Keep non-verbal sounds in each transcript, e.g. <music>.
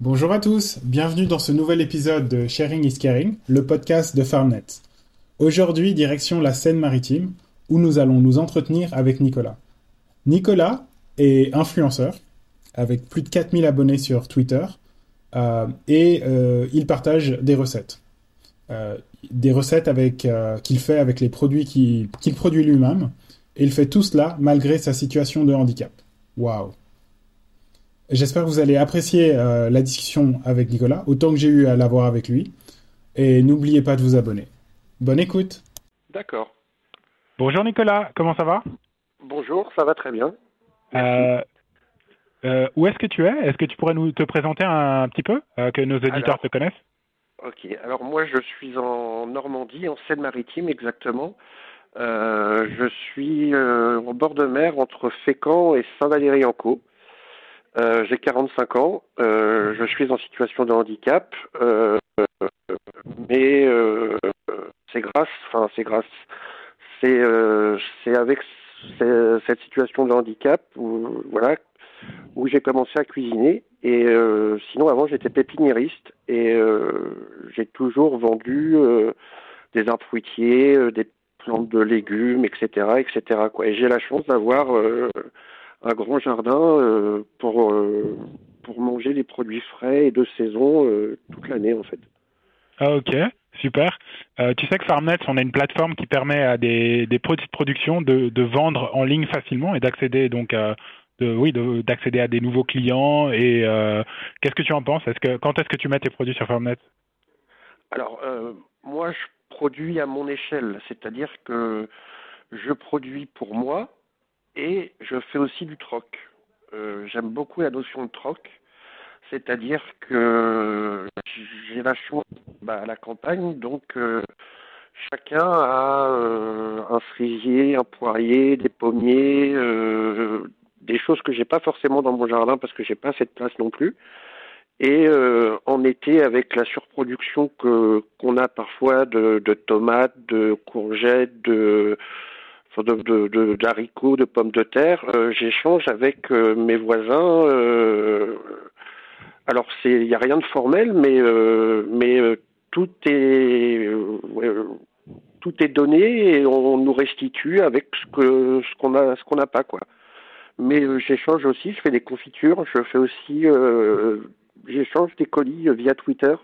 Bonjour à tous, bienvenue dans ce nouvel épisode de Sharing is Caring, le podcast de Farmnet. Aujourd'hui, direction la Seine-Maritime, où nous allons nous entretenir avec Nicolas. Nicolas est influenceur, avec plus de 4000 abonnés sur Twitter, euh, et euh, il partage des recettes. Euh, des recettes qu'il fait avec les produits qu'il produit lui-même, et il fait tout cela malgré sa situation de handicap. Waouh J'espère que vous allez apprécier la discussion avec Nicolas, autant que j'ai eu à l'avoir avec lui. Et n'oubliez pas de vous abonner. Bonne écoute. D'accord. Bonjour Nicolas, comment ça va? Bonjour, ça va très bien. Euh, euh, où est-ce que tu es? Est-ce que tu pourrais nous te présenter un, petit peu, euh, que nos auditeurs te connaissent? Ok, alors moi je suis en Normandie, en Seine-Maritime exactement. Je suis au bord de mer entre Fécamp et Saint-Valery-en-Caux. J'ai 45 ans, je suis en situation de handicap, mais c'est grâce, enfin c'est grâce, c'est euh, c'est avec cette situation de handicap où voilà où j'ai commencé à cuisiner. Et euh, sinon avant j'étais pépiniériste. Et euh, j'ai toujours vendu des arbres fruitiers, des plantes de légumes, etc., etc. Quoi. Et j'ai la chance d'avoir un grand jardin pour pour manger des produits frais et de saison toute l'année en fait. Ah ok. Super. Euh, tu sais que Farmnet, on a une plateforme qui permet à des, des produits de production de, de, vendre en ligne facilement et d'accéder donc à de, oui d'accéder à des nouveaux clients. Et euh, qu'est-ce que tu en penses? Est-ce que quand est-ce que tu mets tes produits sur Farmnet? Alors euh, moi, je produis à mon échelle, c'est-à-dire que je produis pour moi et je fais aussi du troc. J'aime beaucoup la notion de troc. C'est-à-dire que j'ai la chance bah, à la campagne, donc euh, chacun a euh, un cerisier, un poirier, des pommiers, euh, des choses que j'ai pas forcément dans mon jardin parce que j'ai pas cette place non plus. Et en été, avec la surproduction que qu'on a parfois de, de, tomates, de courgettes, de de, d'haricots, de, pommes de terre, j'échange avec mes voisins alors c'est, il n'y a rien de formel, mais euh, mais euh, tout est euh, tout est donné et on, nous restitue avec ce que ce qu'on a ce qu'on n'a pas quoi. Mais j'échange aussi, je fais des confitures, je fais aussi j'échange des colis via Twitter.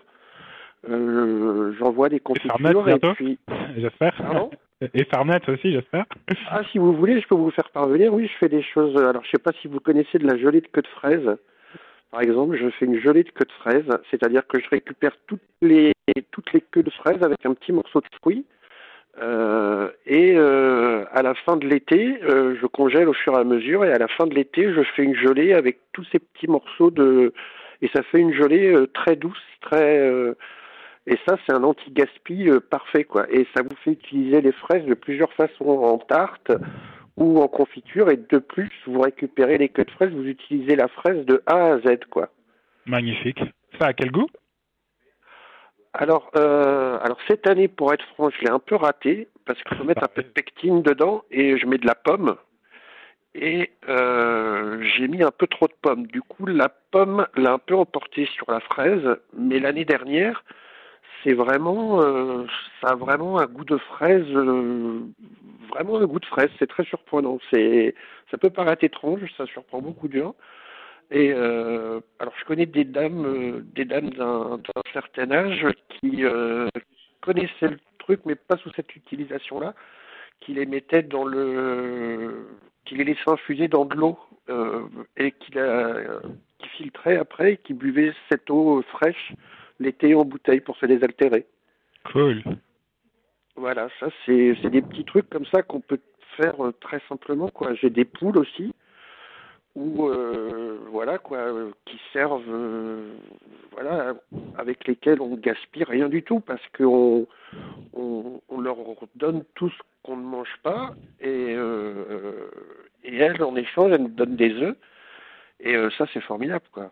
j'envoie des confitures et, puis <laughs> j'espère. Et Farnet aussi, j'espère. Ah, si vous voulez, je peux vous faire parvenir. Oui, je fais des choses. Alors, je sais pas si vous connaissez de la gelée de queue de fraise. Par exemple, je fais une gelée de queue de fraise, c'est-à-dire que je récupère toutes les toutes les queues de fraise avec un petit morceau de fruit. Euh, et euh, à la fin de l'été, euh, je congèle au fur et à mesure. Et à la fin de l'été, je fais une gelée avec tous ces petits morceaux de. Et ça fait une gelée très douce, très. et ça, c'est un anti-gaspi parfait, quoi. Et ça vous fait utiliser les fraises de plusieurs façons en tarte, ou en confiture et de plus vous récupérez les queues de fraises, vous utilisez la fraise de A à Z quoi. Magnifique. Ça a quel goût? Alors, euh, alors cette année, pour être franc, je l'ai un peu raté parce qu'il faut mettre un peu de pectine dedans et je mets de la pomme et euh, j'ai mis un peu trop de pommes. Du coup, la pomme l'a un peu emporté sur la fraise, mais l'année dernière, c'est vraiment, euh, ça a vraiment un goût de fraise, euh, vraiment un goût de fraise. C'est très surprenant. C'est, ça peut paraître étrange, ça surprend beaucoup de gens. Et alors, je connais des dames, des dames d'un, certain âge qui connaissaient le truc, mais pas sous cette utilisation-là, qui les mettaient dans le, qui les laissaient infuser dans de l'eau et qui la, qui filtraient après, et qui buvaient cette eau fraîche l'été en bouteille pour se désaltérer. Cool. Voilà, ça c'est des petits trucs comme ça qu'on peut faire euh, très simplement quoi. J'ai des poules aussi ou euh, voilà quoi qui servent euh, voilà avec lesquelles on gaspille rien du tout parce qu'on on, on, leur donne tout ce ne mange pas et et elles en échange elles nous donnent des œufs et ça c'est formidable quoi.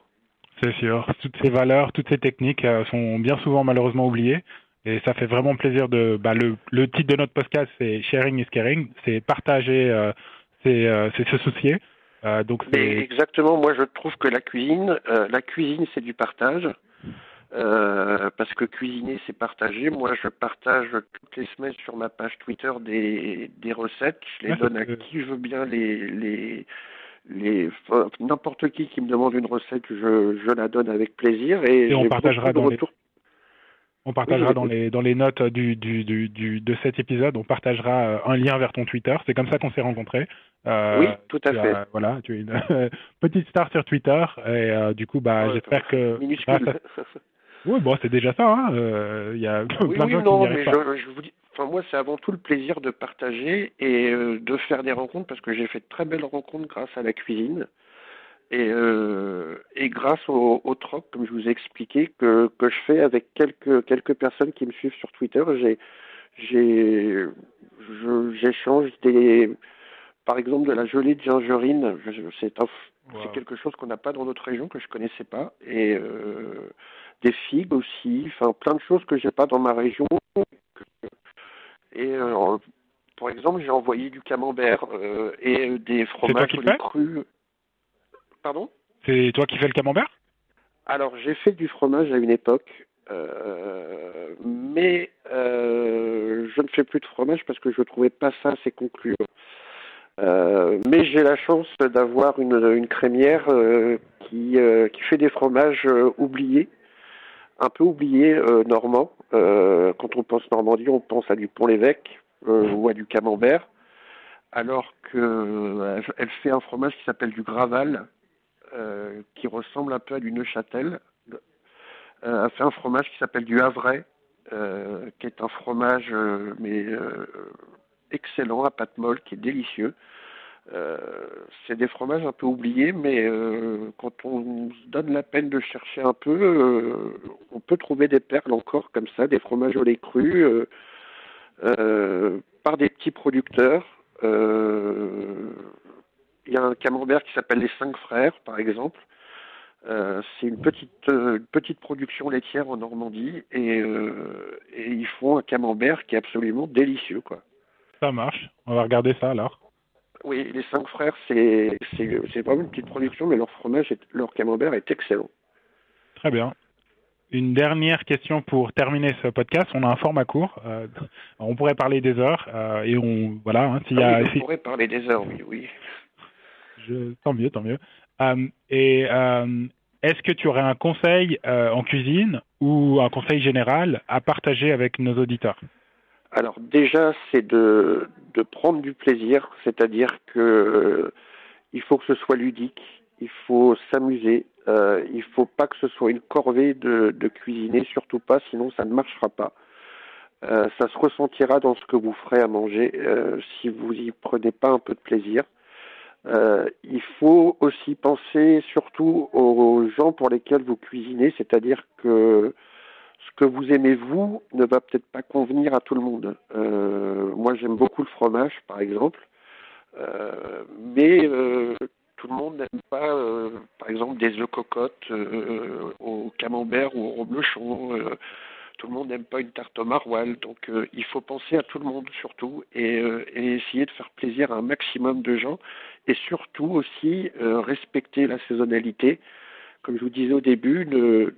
C'est sûr. Toutes ces valeurs, toutes ces techniques euh, sont bien souvent malheureusement oubliées. Et ça fait vraiment plaisir de. Bah, le, titre de notre podcast, c'est Sharing is Caring. C'est partager, euh, euh, c'est se soucier. donc exactement. Moi, je trouve que la cuisine, la cuisine, c'est du partage. Euh, parce que cuisiner, c'est partager. Moi, je partage toutes les semaines sur ma page Twitter des, des recettes. Je les ah, donne à qui je veux bien. Les, les, les n'importe qui qui me demande une recette, je, je la donne avec plaisir. Et, on partagera dans les... On partagera dans, les, dans les notes du, du, du, de cet épisode, on partagera euh, un lien vers ton Twitter. C'est comme ça qu'on s'est rencontrés. Euh, oui, tout à fait. voilà, tu es une <laughs> petite star sur Twitter et du coup, bah, j'espère que. <laughs> Oui, bon, c'est déjà ça. Hein. Euh, il y a <laughs> oui, plein de gens non, mais Je, vous dis, enfin moi, c'est avant tout le plaisir de partager et euh, de faire des rencontres parce que j'ai fait de très belles rencontres grâce à la cuisine et, euh, et grâce au, au, troc, comme je vous ai expliqué, que, que je fais avec quelques quelques personnes qui me suivent sur Twitter. J'ai j'ai j'échange des par exemple de la gelée de gingerine. C'est c'est quelque chose qu'on n'a pas dans notre région que je connaissais pas et euh, des figues aussi, enfin plein de choses que j'ai pas dans ma région. Et euh, par exemple, j'ai envoyé du camembert euh, et des fromages crus. Pardon? C'est toi qui fais le camembert? Alors j'ai fait du fromage à une époque, euh, mais je ne fais plus de fromage parce que je trouvais pas ça assez concluant. Mais j'ai la chance d'avoir une, une crémière qui, qui fait des fromages oubliés un peu oublié euh, normand. Euh, quand on pense Normandie, on pense à du Pont-l'Évêque euh, ou à du Camembert, alors que elle fait un fromage qui s'appelle du Graval, qui ressemble un peu à du Neuchâtel. elle fait un fromage qui s'appelle du Havrais, qui est un fromage mais excellent à pâte molle, qui est délicieux. Euh, c'est des fromages un peu oubliés, mais euh, quand on se donne la peine de chercher un peu, euh, on peut trouver des perles encore comme ça, des fromages au lait cru, par des petits producteurs. Il y a un camembert qui s'appelle les Cinq Frères, par exemple. c'est une petite petite production laitière en Normandie et, et ils font un camembert qui est absolument délicieux, quoi. Ça marche. On va regarder ça alors. Oui, les cinq frères, c'est vraiment une petite production, mais leur fromage, leur camembert est excellent. Très bien. Une dernière question pour terminer ce podcast. On a un format court. Euh, on pourrait parler des heures euh, et on voilà. Hein, s'il ah pourrait parler des heures, oui, oui. Je, tant mieux, tant mieux. Euh, et est-ce que tu aurais un conseil en cuisine ou un conseil général à partager avec nos auditeurs? Alors déjà, c'est de, prendre du plaisir, c'est-à-dire que euh, il faut que ce soit ludique, il faut s'amuser, euh, il faut pas que ce soit une corvée de, cuisiner, surtout pas, sinon ça ne marchera pas. Euh, ça se ressentira dans ce que vous ferez à manger euh, si vous y prenez pas un peu de plaisir. Il faut aussi penser surtout aux gens pour lesquels vous cuisinez, c'est-à-dire que ce que vous aimez vous ne va peut-être pas convenir à tout le monde. Euh, moi, j'aime beaucoup le fromage, par exemple, euh, mais euh, tout le monde n'aime pas, par exemple, des œufs cocottes au camembert ou au reblochon. tout le monde n'aime pas une tarte au maroilles. Donc, il faut penser à tout le monde surtout et, essayer de faire plaisir à un maximum de gens et surtout aussi respecter la saisonnalité. Comme je vous disais au début, ne,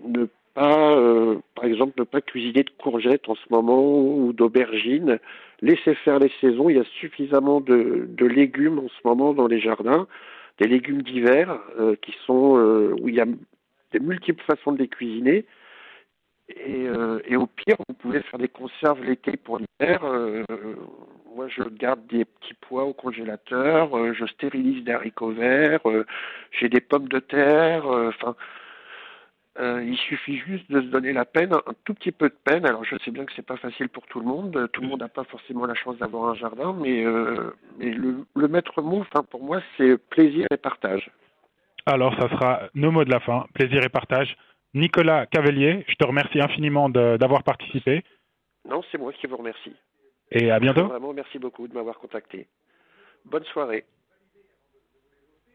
euh, par exemple, ne pas cuisiner de courgettes en ce moment ou d'aubergines. Laissez faire les saisons. Il y a suffisamment de, légumes en ce moment dans les jardins, des légumes d'hiver euh, qui sont euh, où il y a des multiples façons de les cuisiner. Et, et, au pire, vous pouvez faire des conserves l'été pour l'hiver. moi, je garde des petits pois au congélateur. je stérilise des haricots verts. J'ai des pommes de terre. Euh, il suffit juste de se donner la peine, un tout petit peu de peine. Alors je sais bien que c'est pas facile pour tout le monde. Tout le monde n'a pas forcément la chance d'avoir un jardin, mais, euh, mais le, le, maître mot, enfin pour moi, c'est plaisir et partage. Alors ça sera nos mots de la fin, plaisir et partage. Nicolas Cavelier, je te remercie infiniment d'avoir participé. Non, c'est moi qui vous remercie. Et à bientôt. Vraiment, merci beaucoup de m'avoir contacté. Bonne soirée.